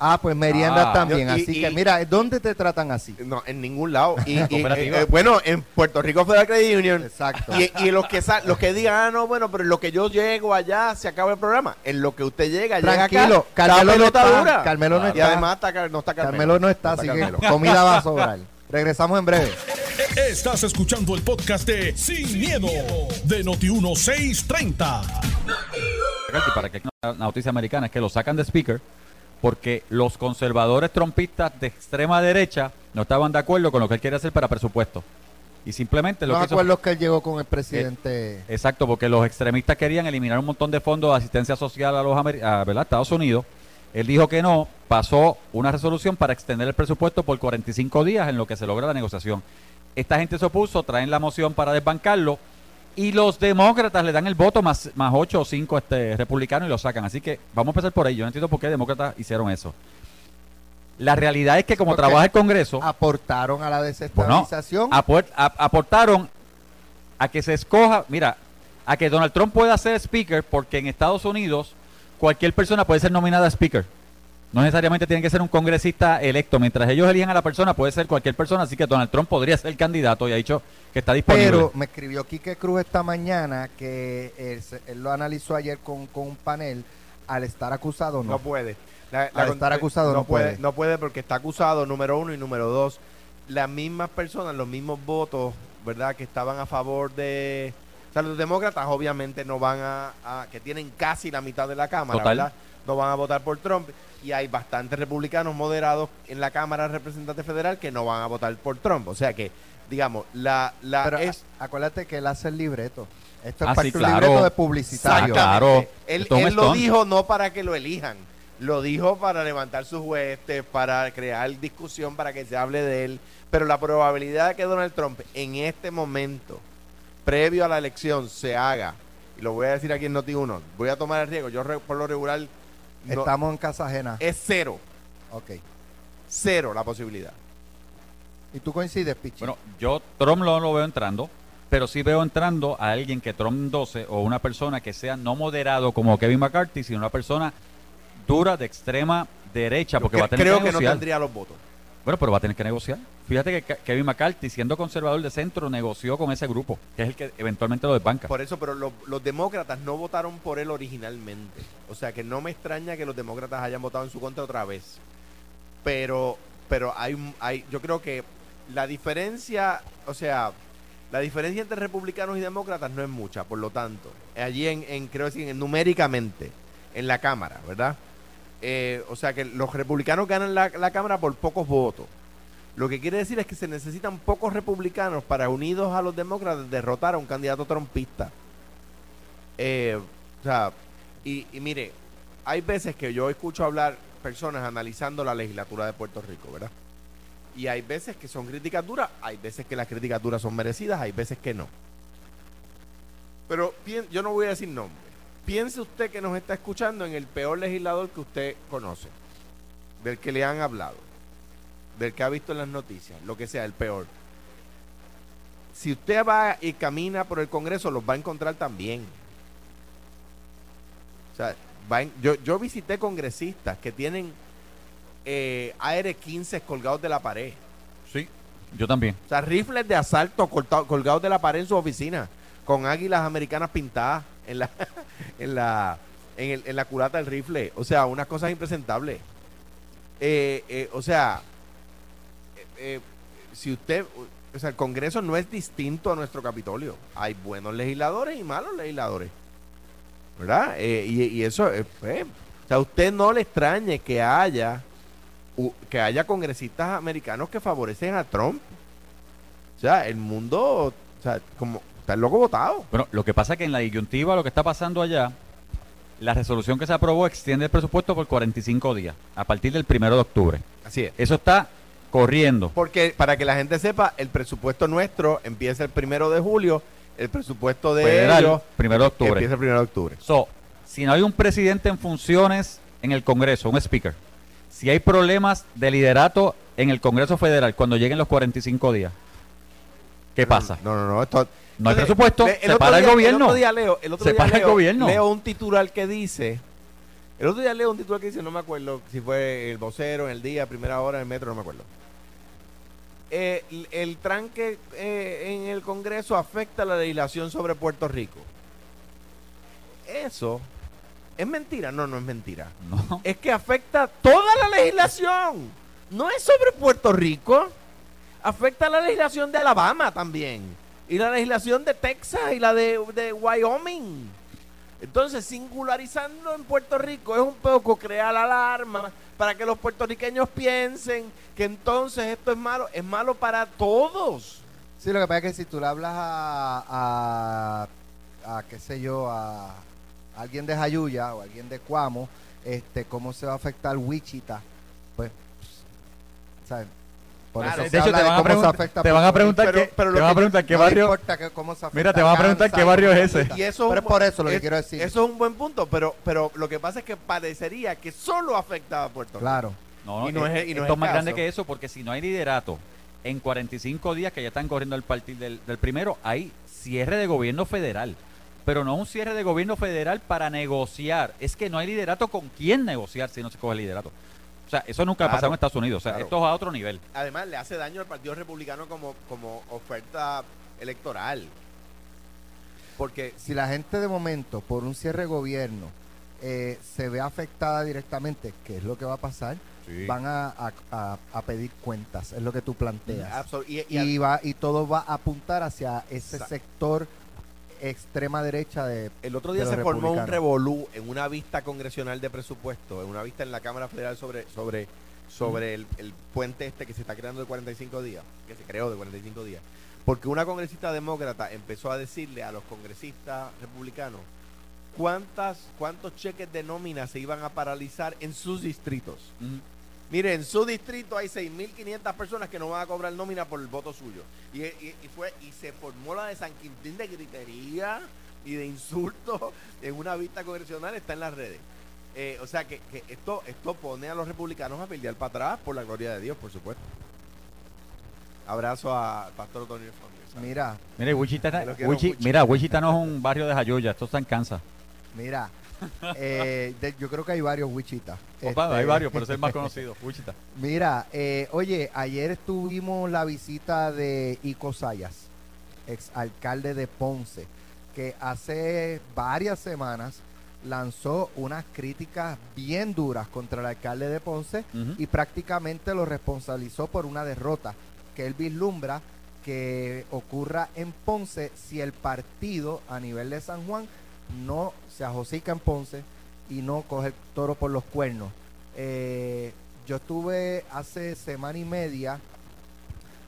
Ah, pues meriendas Ah. también. Yo- y- así y- que, mira, ¿dónde te tratan así? No, en ningún lado. Y, y, eh, bueno, en Puerto Rico Federal Credit Union. Exacto. Y, y los que los que digan, ah, no, bueno, pero en lo que yo llego allá se acaba el programa. En lo que usted llega, llega Tranquilo, acá. Carmelo está no está, dura. Carmelo no Y está. además está no está Carmelo. Carmelo no está, así Carmelo. que comida va a sobrar. Regresamos en breve. Estás escuchando el podcast de Sin, miedo, de Noti1630. Y para que la noticia americana es que lo sacan de speaker porque los conservadores trompistas de extrema derecha no estaban de acuerdo con lo que él quiere hacer para presupuesto. Y simplemente lo Los que hizo- acuerdos que él llegó con el presidente. Exacto, porque los extremistas querían eliminar un montón de fondos de asistencia social a los a, ¿verdad? Estados Unidos. Él dijo que no, pasó una resolución para extender el presupuesto por 45 días en lo que se logra la negociación. Esta gente se opuso, traen la moción para desbancarlo y los demócratas le dan el voto más, más 8 o 5 este, republicanos y lo sacan. Así que vamos a empezar por ahí. Yo no entiendo por qué demócratas hicieron eso. La realidad es que como Porque trabaja el Congreso, aportaron a la desestabilización. ap- aportaron a que se escoja, mira, a que Donald Trump pueda ser speaker porque en Estados Unidos cualquier persona puede ser nominada a speaker. No necesariamente tiene que ser un congresista electo. Mientras ellos elijan a la persona, puede ser cualquier persona. Así que Donald Trump podría ser candidato y ha dicho que está disponible. Pero me escribió Quique Cruz esta mañana que él, lo analizó ayer con, con un panel. Al estar acusado, no. No puede. La- Al estar acusado no puede. No puede porque está acusado, número uno y número dos. Las mismas personas, los mismos votos, ¿verdad? Que estaban a favor de... O sea, los demócratas obviamente no van a... a- que tienen casi la mitad de la Cámara, Total. ¿verdad? No van a votar por Trump. Y hay bastantes republicanos moderados en la Cámara de Representantes Federal que no van a votar por Trump. O sea que, digamos, la... la Pero es, a- acuérdate que él hace el libreto. Esto es Ah, parte sí, de un claro. libreto de publicitario. Ah, claro. Él, él lo dijo no para que lo elijan, lo dijo para levantar sus huestes, para crear discusión, para que se hable de él. Pero la probabilidad de que Donald Trump en este momento, previo a la elección, se haga, y lo voy a decir aquí en Noti1, voy a tomar el riesgo, yo re- por lo regular no- Estamos en casa ajena. es cero, Ok. cero la posibilidad. ¿Y tú coincides, Pichi? Bueno, yo Trump no lo veo entrando, pero sí veo entrando a alguien que Trump 12 o una persona que sea no moderado como Kevin McCarthy, sino una persona dura de extrema derecha, porque va a tener creo que que no tendría los votos. Bueno, pero va a tener que negociar. Fíjate que Ke- Kevin McCarthy, siendo conservador de centro, negoció con ese grupo, que es el que eventualmente lo desbanca. Por eso, pero lo- los demócratas no votaron por él originalmente. O sea que no me extraña que los demócratas hayan votado en su contra otra vez. Pero, pero hay, hay, yo creo que la diferencia, o sea, la diferencia entre republicanos y demócratas no es mucha. Por lo tanto, allí en, en creo en- numéricamente en la cámara, ¿verdad? Eh, o sea que los republicanos ganan la, la cámara por pocos votos. Lo que quiere decir es que se necesitan pocos republicanos para, unidos a los demócratas, derrotar a un candidato trompista. Eh, o sea, y, mire, hay veces que yo escucho hablar personas analizando la legislatura de Puerto Rico, ¿verdad? Y hay veces que son críticas duras, hay veces que las críticas duras son merecidas, hay veces que no. Pero yo no voy a decir nombre. Piense usted que nos está escuchando en el peor legislador que usted conoce, del que le han hablado, del que ha visto en las noticias, lo que sea, el peor. Si usted va y camina por el Congreso, los va a encontrar también. O sea, va en- yo, yo visité congresistas que tienen eh, AR-15 colgados de la pared. Sí. Yo también. O sea, rifles de asalto colgados de la pared en su oficina, con águilas americanas pintadas en la, en la, en, el- en la culata del rifle. O sea, unas cosas impresentables. Eh, eh, o sea, eh, si usted, o sea, el Congreso no es distinto a nuestro Capitolio. Hay buenos legisladores y malos legisladores. ¿Verdad? Y, y eso, pues, o sea, usted no le extrañe que haya que haya congresistas americanos que favorecen a Trump. O sea, el mundo, o sea, como está el loco votado. Bueno, lo que pasa es que en la disyuntiva lo que está pasando allá, la resolución que se aprobó extiende el presupuesto por 45 días, a partir del primero de octubre. Así es. Eso está corriendo. Porque para que la gente sepa, el presupuesto nuestro empieza el primero de julio, el presupuesto de Federal, ellos primero de octubre. empieza el primero de octubre. So, si no hay un presidente en funciones en el Congreso, un speaker, si hay problemas de liderato en el Congreso Federal cuando lleguen los 45 días, ¿qué pasa? No, no, no. Esto, No hay presupuesto, le- se para el gobierno. El otro día leo, el otro Se día para el gobierno. leo un titular que dice, el otro día leo un titular que dice, no me acuerdo si fue el vocero, en el día, primera hora, en el metro, no me acuerdo. Eh, el, el tranque eh, en el Congreso afecta la legislación sobre Puerto Rico. Eso es mentira, no, no es mentira. No. Es que afecta toda la legislación. No es sobre Puerto Rico. Afecta la legislación de Alabama también. Y la legislación de Texas y la de, de Wyoming. Entonces, singularizando en Puerto Rico es un poco crear alarma para que los puertorriqueños piensen que entonces esto es malo. Es malo para todos. Sí, lo que pasa es que si tú le hablas a, a, a, qué sé yo, a alguien de Jayuya o alguien de Cuamo, este, cómo se va a afectar Wichita, pues, ¿sabes? Por Claro, eso de hecho, te van cómo se afecta te van a Puerto preguntar qué- pero te van a que- preguntar qué No barrio. importa que cómo se afecta Mira, te van a preguntar qué barrio es ese. se Y eso Pero es por eso lo que quiero decir. Eso es un buen punto, pero, pero lo que pasa es que parecería que solo afecta a Puerto Rico. Claro. No, Y no es- y no esto es más caso. grande que eso, porque si no hay liderato en 45 días que ya están corriendo el partir del, del primero, hay cierre de gobierno federal. Pero no un cierre de gobierno federal para negociar. Es que no hay liderato con quién negociar si no se coge el liderato. O sea, eso nunca ha Claro, pasado en Estados Unidos. O sea, claro. esto es a otro nivel. Además, le hace daño al Partido Republicano como, como oferta electoral. Porque Si la gente de momento, por un cierre de gobierno, eh, se ve afectada directamente, ¿qué es lo que va a pasar? Van a, a- a- a pedir cuentas, es lo que tú planteas. absol- y, y- y va y todo va a apuntar hacia ese Exacto. sector extrema derecha de el otro día se formó un revolú en una vista congresional de presupuesto, en una vista en la Cámara Federal sobre sobre sobre el, el puente este que se está creando de 45 días, que se creó de 45 días. Porque una congresista demócrata empezó a decirle a los congresistas republicanos cuántas cuántos cheques de nómina se iban a paralizar en sus distritos. Mire, en su distrito hay 6.500 personas que no van a cobrar nómina por el voto suyo. Y, y- y fue y se formó la de San Quintín de gritería y de insultos en una vista congresional, está en las redes. Eh, o sea que, que esto esto pone a los republicanos a pelear para atrás por la gloria de Dios, por supuesto. Abrazo a Pastor Antonio Fernández. Mira, Wichita, mira, Wichita no es un barrio de Jayuya, esto está en Kansas. mira. eh, de- yo creo que hay varios Wichita. Opa, Este, hay varios, pero es el más conocido, Wichita. Mira, eh, oye, ayer tuvimos la visita de Ico Sayas, ex alcalde de Ponce, que hace varias semanas lanzó unas críticas bien duras contra el alcalde de Ponce Ujú. y prácticamente lo responsabilizó por una derrota que él vislumbra que ocurra en Ponce si el partido a nivel de San Juan no se ajosica en Ponce y no coge el toro por los cuernos. Eh, yo tuve hace semana y media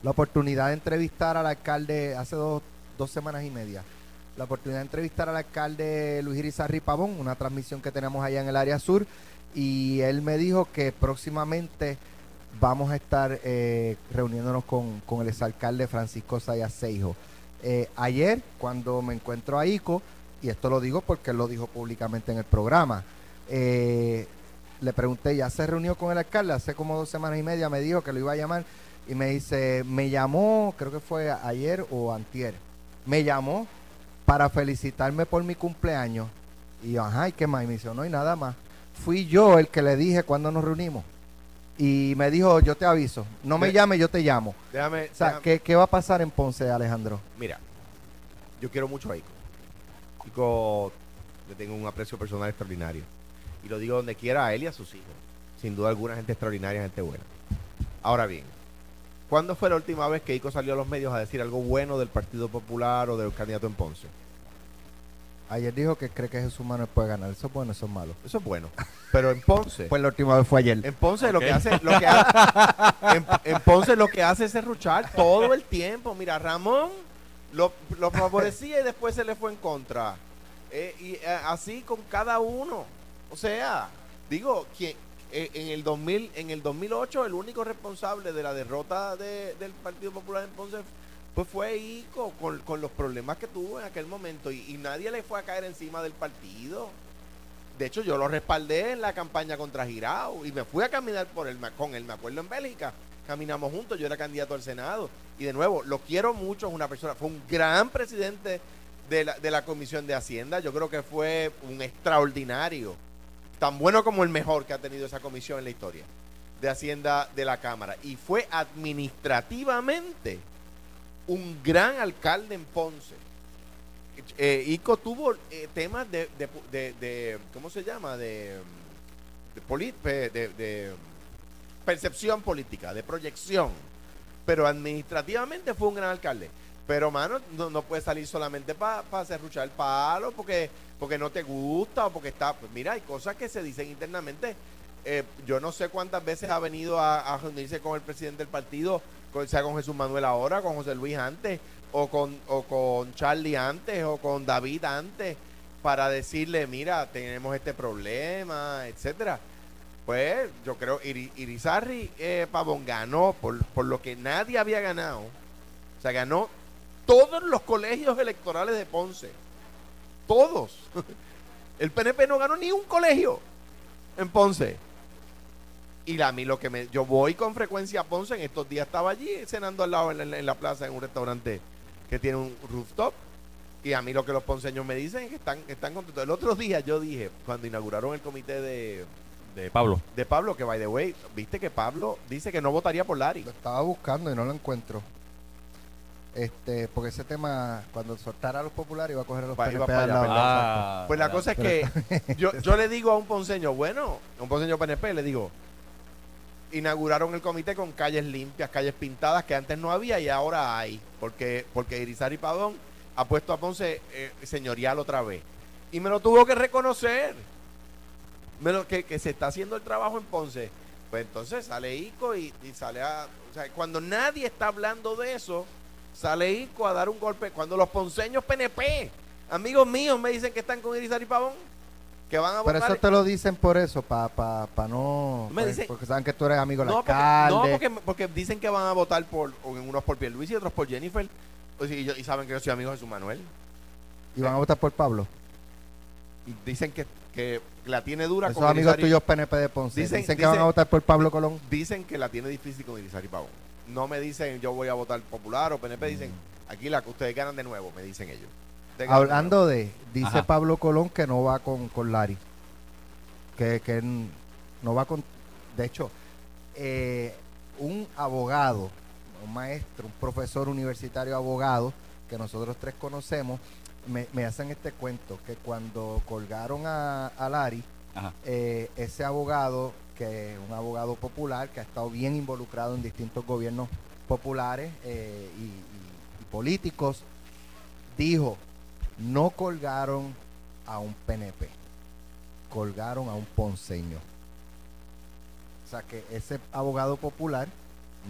la oportunidad de entrevistar al alcalde, hace dos, dos semanas y media, la oportunidad de entrevistar al alcalde Luis Irizarry Pavón, una transmisión que tenemos allá en el área sur, y él me dijo que próximamente vamos a estar eh, reuniéndonos con, con el exalcalde Francisco Sayas Seijo. Eh, ayer, cuando me encuentro a Ico, y esto lo digo porque él lo dijo públicamente en el programa, eh, le pregunté, ¿ya se reunió con el alcalde? Hace como dos semanas y media me dijo que lo iba a llamar y me dice, me llamó, creo que fue ayer o antier, me llamó para felicitarme por mi cumpleaños Y yo, ajá, ¿y qué más? Y me dice, no hay nada más. Fui yo el que le dije cuando nos reunimos. Y me dijo, yo te aviso. No me llame, yo te llamo. Déjame, O sea, déjame- ¿qué, qué va a pasar en Ponce, Alejandro? Mira, yo quiero mucho a Ico. Ico le tengo un aprecio personal extraordinario. Y lo digo donde quiera a él y a sus hijos. Sin duda alguna, gente extraordinaria, gente buena. Ahora bien, ¿cuándo fue la última vez que Ico salió a los medios a decir algo bueno del Partido Popular o del candidato en Ponce? Ayer dijo que cree que Jesús Manuel puede ganar. Eso es bueno, eso es malo. Eso es bueno. Pero en Ponce, Pues la última vez fue ayer. en Ponce lo que hace, lo que hace, en, en Ponce lo que hace es serruchar todo el tiempo. Mira, Ramón lo, favorecía y después se le fue en contra. Eh, y eh, así con cada uno. O sea, digo, que en el 2000, en el 2008 el único responsable de la derrota de- del Partido Popular en pues fue Ico con, los problemas que tuvo en aquel momento y, nadie le fue a caer encima del partido. De hecho, yo lo respaldé en la campaña contra Girao y me fui a caminar por él, con él, me acuerdo en Bélgica. Caminamos juntos, yo era candidato al Senado. Y de nuevo, lo quiero mucho, es una persona, fue un gran presidente de la, de la Comisión de Hacienda. Yo creo que fue un extraordinario, tan bueno como el mejor que ha tenido esa comisión en la historia de Hacienda de la Cámara. Y fue administrativamente un gran alcalde en Ponce. Eh, Ico tuvo eh, temas de, de, de- de- ¿cómo se llama? De, de, poli- eh, de- de percepción política, de proyección. Pero administrativamente fue un gran alcalde. Pero, mano, no, no puede salir solamente para pa serruchar el palo porque, porque no te gusta o porque está... Pues mira, hay cosas que se dicen internamente. Eh, yo no sé cuántas veces ha venido a, a reunirse con el presidente del partido, con- sea con Jesús Manuel ahora, con José Luis antes, o con, o con Charlie antes, o con David antes, para decirle, mira, tenemos este problema, etcétera. Pues yo creo Iri- Irizarry eh, Pavón ganó por, por lo que nadie había ganado. O sea, ganó todos los colegios electorales de Ponce. Todos. El PNP no ganó ni un colegio en Ponce. Y a mí lo que me... Yo voy con frecuencia a Ponce. En estos días estaba allí cenando al lado en la, en la plaza en un restaurante que tiene un rooftop. Y a mí lo que los ponceños me dicen es que están, que están contentos. El otro día yo dije, cuando inauguraron el comité de, De Pablo. de Pablo, que by the way, viste que Pablo dice que no votaría por Lari. Lo estaba buscando y no lo encuentro. Este, porque ese tema, cuando soltara a los populares, iba a coger a los Va-. Ah, Pues la ya. cosa es que yo, yo le digo a un ponceño, bueno, a un ponceño PNP, le digo, inauguraron el comité con calles limpias, calles pintadas que antes no había y ahora hay, porque, porque Irizarry Padón ha puesto a Ponce eh, señorial otra vez. Y me lo tuvo que reconocer, me lo, que, que se está haciendo el trabajo en Ponce. Pues entonces sale Ico y, y sale a... O sea, cuando nadie está hablando de eso, sale Ico a dar un golpe. Cuando los ponceños PNP, amigos míos, me dicen que están con Irizarry Pavón, que van a Pero votar... eso te lo dicen por eso, para pa, pa no... Me pues, dicen- porque saben que tú eres amigo del No, porque, no porque, porque dicen que van a votar por unos por Pierluis y otros por Jennifer. Y, yo- y saben que yo soy amigo de su Manuel. Y van a votar por Pablo. Y dicen que, que la tiene dura Esos con amigos Irizarry- tuyos PNP de Ponce. Dicen- Dicen, que dicen- van a votar por Pablo Colón. Dicen que la tiene difícil con Irizarry Pavón. No me dicen yo voy a votar popular o PNP. Dicen aquí la que ustedes ganan de nuevo, me dicen ellos. Hablando de, dice Ajá. Pablo Colón que no va con, con Lari. Que, que no va con... De hecho, eh, un abogado, un maestro, un profesor universitario abogado, que nosotros tres conocemos, me, me hacen este cuento, que cuando colgaron a, a Lari, eh, ese abogado, que es un abogado popular, que ha estado bien involucrado en distintos gobiernos populares eh, y, y- y políticos, dijo, no colgaron a un PNP, colgaron a un ponceño. O sea que ese abogado popular,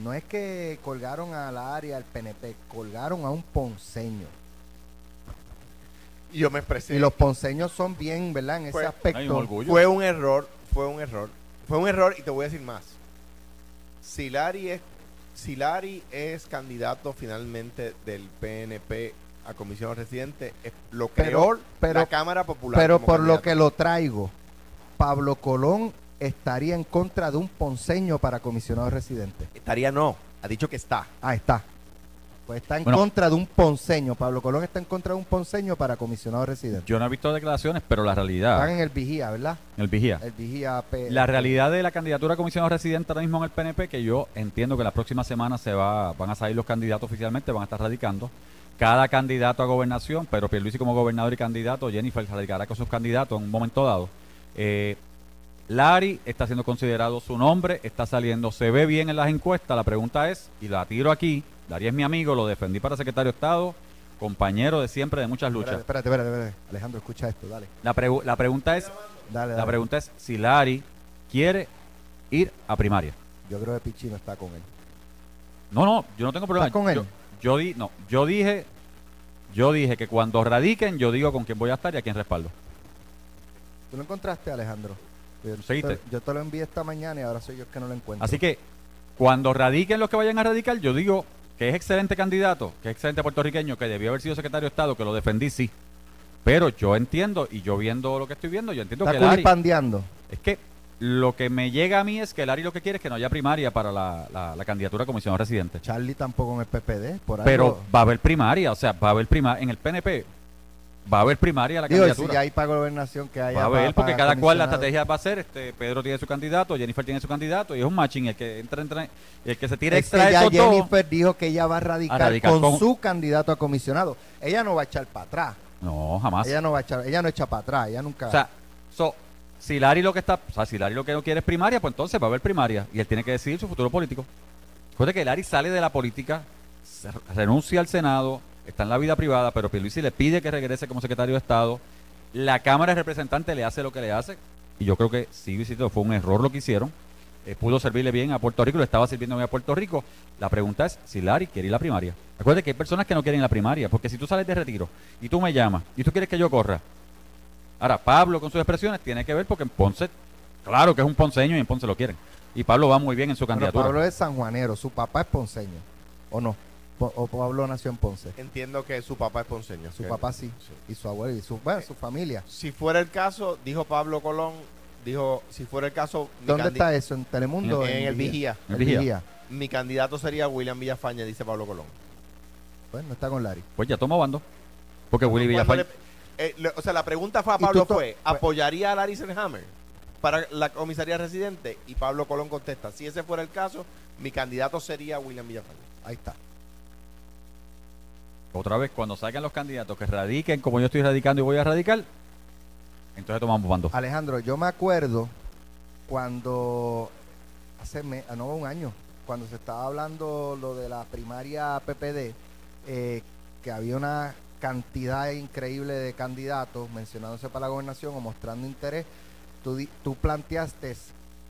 no es que colgaron a la área del PNP, colgaron a un ponceño. Y yo me expresé. Y los ponceños son bien, ¿verdad? En ese Fue- aspecto. Fue un error, fue un error. Fue un error y te voy a decir más. Si Lari es, si Lari es candidato finalmente del PNP a comisión residente, es- lo Pero- creó pero- la Cámara Popular. Pero por lo que lo traigo, Pablo Colón estaría en contra de un ponceño para comisionado residente. Estaría no, ha dicho que está. Ah, está. Pues está en Bueno. contra de un ponceño. Pablo Colón está en contra de un ponceño para comisionado residente. Yo no he visto declaraciones, pero la realidad, Están en el vigía, ¿verdad? el vigía, El vigía. P- la realidad de la candidatura a comisionado residente ahora mismo en el PNP, que yo entiendo que la próxima semana se va, van a salir los candidatos oficialmente, van a estar radicando. Cada candidato a gobernación, pero Pierluisi como gobernador y candidato, Jennifer radicará con sus candidatos en un momento dado. Eh, Larry está siendo considerado su nombre, está saliendo, se ve bien en las encuestas. La pregunta es, y la tiro aquí, Larry es mi amigo, lo defendí para secretario de Estado, compañero de siempre de muchas luchas. Espérate, espérate, espérate. Alejandro, escucha esto, dale. La, pregu- la pregunta es, Dale, la pregunta es si Larry quiere ir a primaria. Yo creo que Pichino está con él. No, no, yo no tengo problema. ¿Estás con él? Yo, yo di, no, yo dije, yo dije que cuando radiquen, yo digo con quién voy a estar y a quién respaldo. ¿Tú lo encontraste, Alejandro? Yo ¿Seguiste? te, yo te lo envié esta mañana y ahora soy yo el que no lo encuentro. Así que cuando radiquen los que vayan a radicar, yo digo que es excelente candidato, que es excelente puertorriqueño, que debió haber sido secretario de Estado, que lo defendí, sí. Pero yo entiendo, y yo viendo lo que estoy viendo, yo entiendo está que Larry, culipandeando. es que lo que me llega a mí es que Larry lo que quiere es que no haya primaria para la, la- la candidatura a comisionado residente. Charlie tampoco en el PPD, por algo. Pero va a haber primaria, o sea, va a haber primaria en el PNP. Va a haber primaria la Digo, candidatura. si ya hay para gobernación que haya Va a haber, porque cada cual la estrategia va a ser, este, Pedro tiene su candidato, Jennifer tiene su candidato, y es un matching, el que entra, entra, el que se tira Es que extra ya Jennifer dijo que ella va a radicar, A radicar con, con- su candidato a comisionado. Ella no va a echar para atrás. No, jamás. Ella no va a echar, ella no echa para atrás, ella nunca. O sea, so, si Larry lo que está, o sea, si Larry lo que no quiere es primaria, pues entonces va a haber primaria, y él tiene que decidir su futuro político. Recuerde que Larry sale de la política, renuncia al Senado, está en la vida privada, pero Pierluisi le pide que regrese como secretario de Estado. La Cámara de Representantes le hace lo que le hace, y yo creo que sí, visito, fue un error lo que hicieron. Eh, pudo servirle bien a Puerto Rico, le estaba sirviendo bien a Puerto Rico. La pregunta es si Larry quiere ir a la primaria. Recuerde que hay personas que no quieren la primaria, porque si tú sales de retiro y tú me llamas y tú quieres que yo corra, Ahora, Pablo con sus expresiones tiene que ver porque en Ponce, claro que es un ponceño y en Ponce lo quieren. Y Pablo va muy bien en su Pero candidatura. Pablo es sanjuanero, su papá es ponceño. ¿O no? O Pablo nació en Ponce. Entiendo que su papá es ponceño. Su papá sí. Y su abuelo y su, bueno, su familia. Si fuera el caso, dijo Pablo Colón, dijo, si fuera el caso, mi ¿Dónde candi- está eso? ¿En Telemundo? En, el Vigía. El El Vigía. Vigía. Mi candidato sería William Villafaña, dice Pablo Colón. Pues no está con Larry. Pues ya toma bando. Porque Willy Cuando le- eh, le- o sea, la pregunta fue a Y tú Pablo to- fue, pues- ¿apoyaría a Larry Selhammer para la comisaría residente? Y Pablo Colón contesta, si ese fuera el caso, mi candidato sería William Villafaña. Ahí está. Otra vez, cuando salgan los candidatos que radiquen como yo estoy radicando y voy a radicar, entonces tomamos bando. Alejandro, yo me acuerdo cuando hace me- ah, no un año, cuando se estaba hablando lo de la primaria PPD, eh, que había una cantidad increíble de candidatos mencionándose para la gobernación o mostrando interés, tú, planteaste,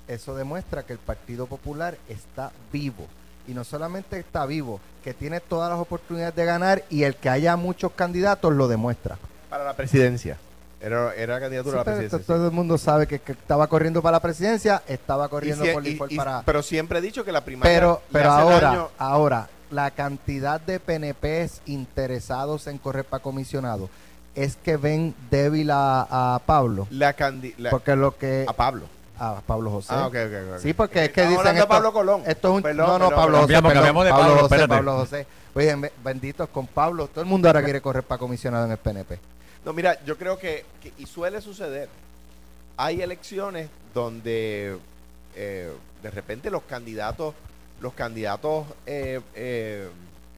eso demuestra que el Partido Popular está vivo. Y no solamente está vivo, que tiene todas las oportunidades de ganar y el que haya muchos candidatos lo demuestra. Para la presidencia. Era, era candidatura Sí, a la presidencia. esto- todo el mundo sabe que, que estaba corriendo para la presidencia, estaba corriendo por y- y- para... Pero siempre he dicho que la primaria. Pero, pero ahora, daño- ahora, la cantidad de PNPs interesados en correr para comisionado es que ven débil a, a Pablo. la la- Porque lo que... a Pablo. A Pablo José. Ah, ok, ok, ok. Sí, porque es que Estamos dicen esto, Pablo Colón. esto es un Perdón, no, no, perdón, Pablo. José, Cambiamos, de Pablo Pablo, José, espérate. Pablo José. Oye, be- benditos con Pablo, todo el mundo ahora quiere correr para comisionado en el PNP. No, mira, yo creo que, que- y suele suceder, hay elecciones donde eh, de repente los candidatos, los candidatos eh, eh,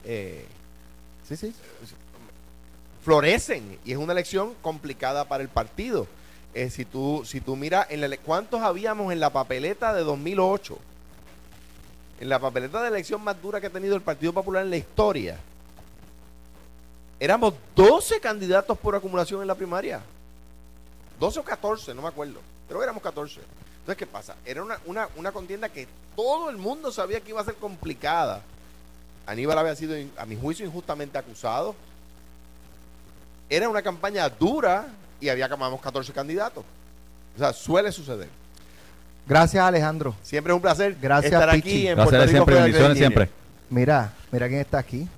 eh, Sí, sí. florecen y es una elección complicada para el partido. Eh, si tú si tú miras en la cuántos habíamos en la papeleta de 2008, en la papeleta de elección más dura que ha tenido el Partido Popular en la historia, éramos 12 candidatos por acumulación en la primaria. 12 o 14, no me acuerdo. Creo que éramos 14. Entonces, ¿qué pasa? Era una, una, una contienda que todo el mundo sabía que iba a ser complicada. Aníbal había sido, a mi juicio, injustamente acusado. Era una campaña dura y había acabamos 14 candidatos. O sea, suele suceder. Gracias, Alejandro. Siempre es un placer Gracias, estar Pichi. aquí en Puerto Rico siempre, Federal bendiciones siempre. Mira, mira quién está aquí.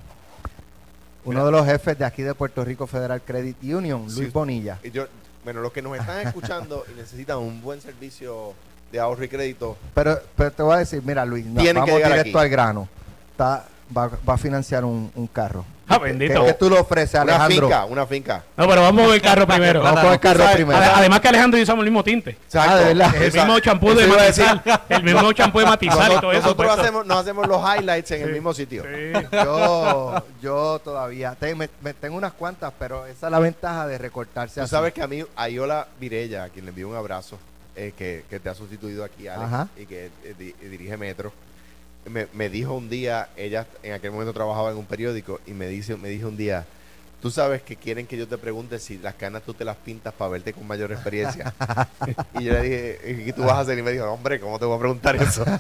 Uno Mira. de los jefes de aquí de Puerto Rico Federal Credit Union, Luis Sí. Bonilla. Y yo- bueno, los que nos están escuchando y necesitan un buen servicio de ahorro y crédito, Pero, pero te voy a decir, mira Luis, no, que vamos llegar directo aquí. al grano. Está, va, va a financiar un, un carro. Ah, ¿Qué- bendito. ¿Qué, tú le ofreces, Una Alejandro? finca, una finca. No, pero vamos con el carro primero. Vamos con el carro ¿Sabes? primero. Ade- Además que Alejandro y yo usamos el mismo tinte. Ah, de verdad. El mismo champú de matizar. El mismo champú de matizar y Nosotros, todo eso. nosotros hacemos, nos hacemos los highlights en el mismo sitio. Sí. Yo, yo todavía te- me- me tengo unas cuantas, pero esa es la ventaja de recortarse Tú así. sabes que a mí, a Iola Virella, a quien le envío un abrazo, eh, que, que te ha sustituido aquí, Alex, Ajá. y que eh, di- dirige Metro, me, me dijo un día, ella en aquel momento trabajaba en un periódico, y me, dice, me dijo un día, tú sabes que quieren que yo te pregunte si las canas tú te las pintas para verte con mayor experiencia. y yo le dije, ¿y qué tú vas a hacer? Y me dijo, hombre, ¿cómo te voy a preguntar eso?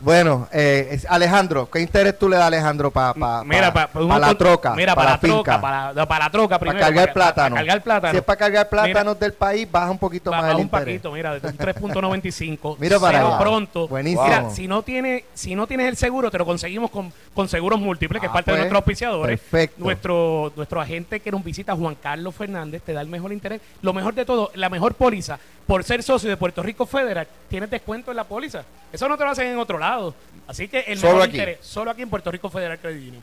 Bueno, eh, Alejandro, ¿qué interés tú le das a Alejandro para pa, Mira, pa- pa- la troca? Mira, pa para, la troca, para, la troca para primero. cargar para- plátano. Para cargar plátano. Si es para cargar Mira, plátanos del país, baja un poquito más el un interés. paquito, mira, desde un 3.95. Mira para allá. pronto. Buenísimo. Mira, si no tiene, si no tienes el seguro, te lo conseguimos con, con seguros múltiples, que Ah, es parte pues, de nuestros auspiciadores. perfecto. Nuestro, nuestro agente que nos visita, Juan Carlos Fernández, te da el mejor interés. Lo mejor de todo, la mejor póliza. Por ser socio de Puerto Rico Federal, tienes descuento en la póliza. Eso no te lo hacen en otro lado. Así que el Solo mejor aquí. interés, solo aquí en Puerto Rico Federal Credit Union.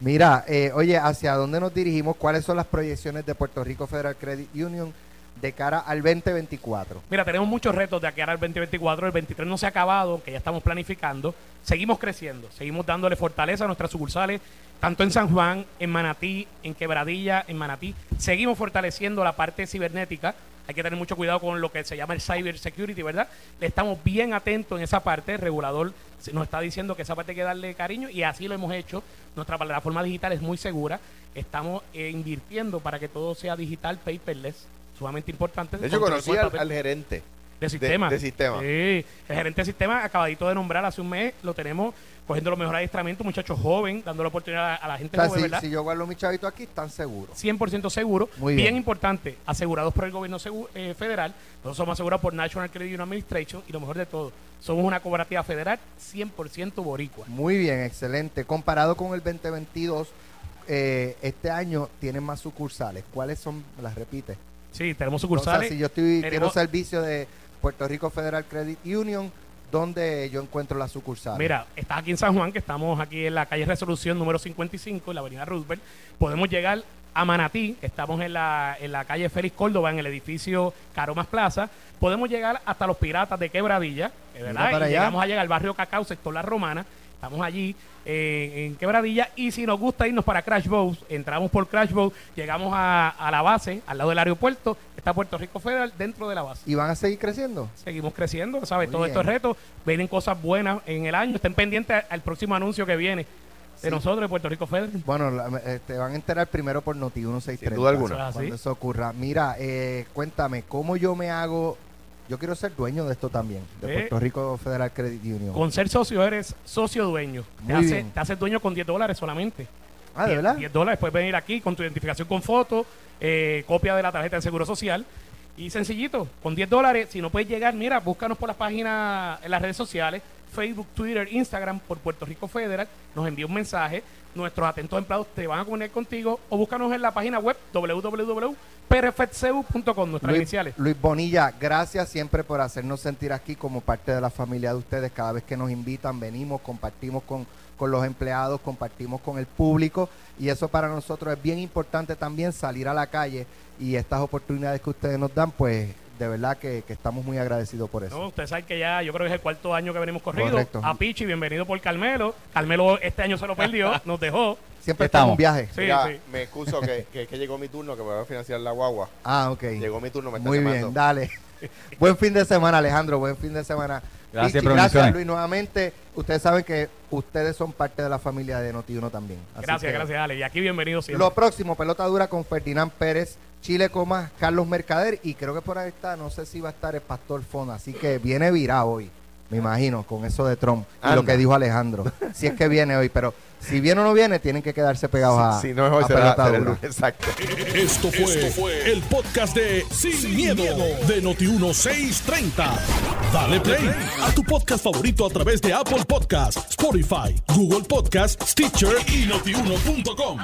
Mira, eh, oye, ¿hacia dónde nos dirigimos? ¿Cuáles son las proyecciones de Puerto Rico Federal Credit Union de cara al 2024? Mira, tenemos muchos retos de aquí al 2024. El 23 no se ha acabado, que ya estamos planificando. Seguimos creciendo, seguimos dándole fortaleza a nuestras sucursales, tanto en San Juan, en Manatí, en Quebradilla, en Manatí. Seguimos fortaleciendo la parte cibernética. Hay que tener mucho cuidado con lo que se llama el cyber security, ¿verdad? Le estamos bien atentos en esa parte. El regulador nos está diciendo que esa parte hay que darle cariño y así lo hemos hecho. Nuestra plataforma digital es muy segura. Estamos eh, invirtiendo para que todo sea digital, paperless, sumamente importante. De hecho, conocí al gerente. De sistema. de sistema. Sí, el gerente de sistema acabadito de nombrar hace un mes, lo tenemos cogiendo los mejores adiestramientos, muchachos joven, dando la oportunidad a, a la gente O sea, joven, si, ¿verdad? si yo guardo mi chavito aquí, están seguros. 100% seguro. Muy bien. bien. importante, asegurados por el gobierno segu- eh, federal. Nosotros somos asegurados por National Credit Union Administration y lo mejor de todo, somos una cooperativa federal 100% boricua. Muy bien, excelente. Comparado con el 2022, eh, este año tienen más sucursales. ¿Cuáles son? ¿Me las repite? Sí, tenemos O sea, sucursales. si yo estoy, quiero tenemos- servicio de Puerto Rico Federal Credit Union, ¿dónde yo encuentro las sucursales? Mira, estás aquí en San Juan, que estamos aquí en la calle Resolución número 55, en la avenida Roosevelt. Podemos llegar a Manatí, estamos en la, en la calle Félix Córdoba, en el edificio Caromas Plaza. Podemos llegar hasta los Piratas de Quebradilla, ¿verdad? Y llegamos allá al barrio Cacao, sector La Romana. Estamos allí eh, en Quebradilla. Y si nos gusta irnos para Crash Boat, entramos por Crash Boat, llegamos a, a la base, al lado del aeropuerto. Está Puerto Rico Federal dentro de la base ¿Y van a seguir creciendo? seguimos creciendo, ¿sabes? Muy Todos estos retos, vienen cosas buenas en el año, estén pendientes al próximo anuncio que viene de Sí. nosotros, de Puerto Rico Federal. Bueno, la- eh, te van a enterar primero por Noti 1630. Sin duda alguna. Así. Cuando eso ocurra. Mira, eh, cuéntame, ¿cómo yo me hago? Yo quiero ser dueño de esto también, de Eh. Puerto Rico Federal Credit Union. Con ser socio eres socio dueño. Te, Muy hace, bien. te haces dueño con 10 dólares solamente. ah, ¿de 10 verdad? 10 dólares, puedes venir aquí con tu identificación con foto, eh, copia de la tarjeta de seguro social. Y sencillito, con 10 dólares, si no puedes llegar, mira, búscanos por las páginas en las redes sociales, Facebook, Twitter, Instagram, por Puerto Rico Federal, nos envía un mensaje, nuestros atentos empleados te van a comunicar contigo o búscanos en la página web www.prfetcebu.com, nuestras Luis, iniciales. Luis Bonilla, gracias siempre por hacernos sentir aquí como parte de la familia de ustedes. Cada vez que nos invitan, venimos, compartimos con, con los empleados, compartimos con el público y eso para nosotros es bien importante también salir a la calle y estas oportunidades que ustedes nos dan, pues de verdad que, que estamos muy agradecidos por eso. No, usted sabe que ya, yo creo que es el cuarto año que venimos corrido. Correcto. A Pichi, bienvenido por Carmelo. Carmelo este año se lo perdió, nos dejó. Siempre está en un Estamos. viaje. Sí, Mira, sí. me excuso que, que, que llegó mi turno, que me va a financiar la guagua. Ah, ok. Llegó mi turno, me está Muy llamando. bien, dale. buen fin de semana, Alejandro. Buen fin de semana. Gracias, Pichi, gracias, Luis, nuevamente. Ustedes saben que ustedes son parte de la familia de Notiuno también. Así Gracias, que gracias, Ale. Y aquí bienvenido siempre. Lo próximo, pelota dura con Ferdinand Pérez, Chile Comas, Carlos Mercader y creo que por ahí está, no sé si va a estar el Pastor Fona, así que viene virado hoy, me imagino, con eso de Trump y Anda. lo que dijo Alejandro. si es que viene hoy, pero si viene o no viene, tienen que quedarse pegados a, Si no es hoy, será, será el lunes. Exacto. Esto fue, el podcast de Sin, miedo, de Noti1630. Dale play a tu podcast favorito a través de Apple Podcasts, Spotify, Google Podcasts, Stitcher y notiuno.com.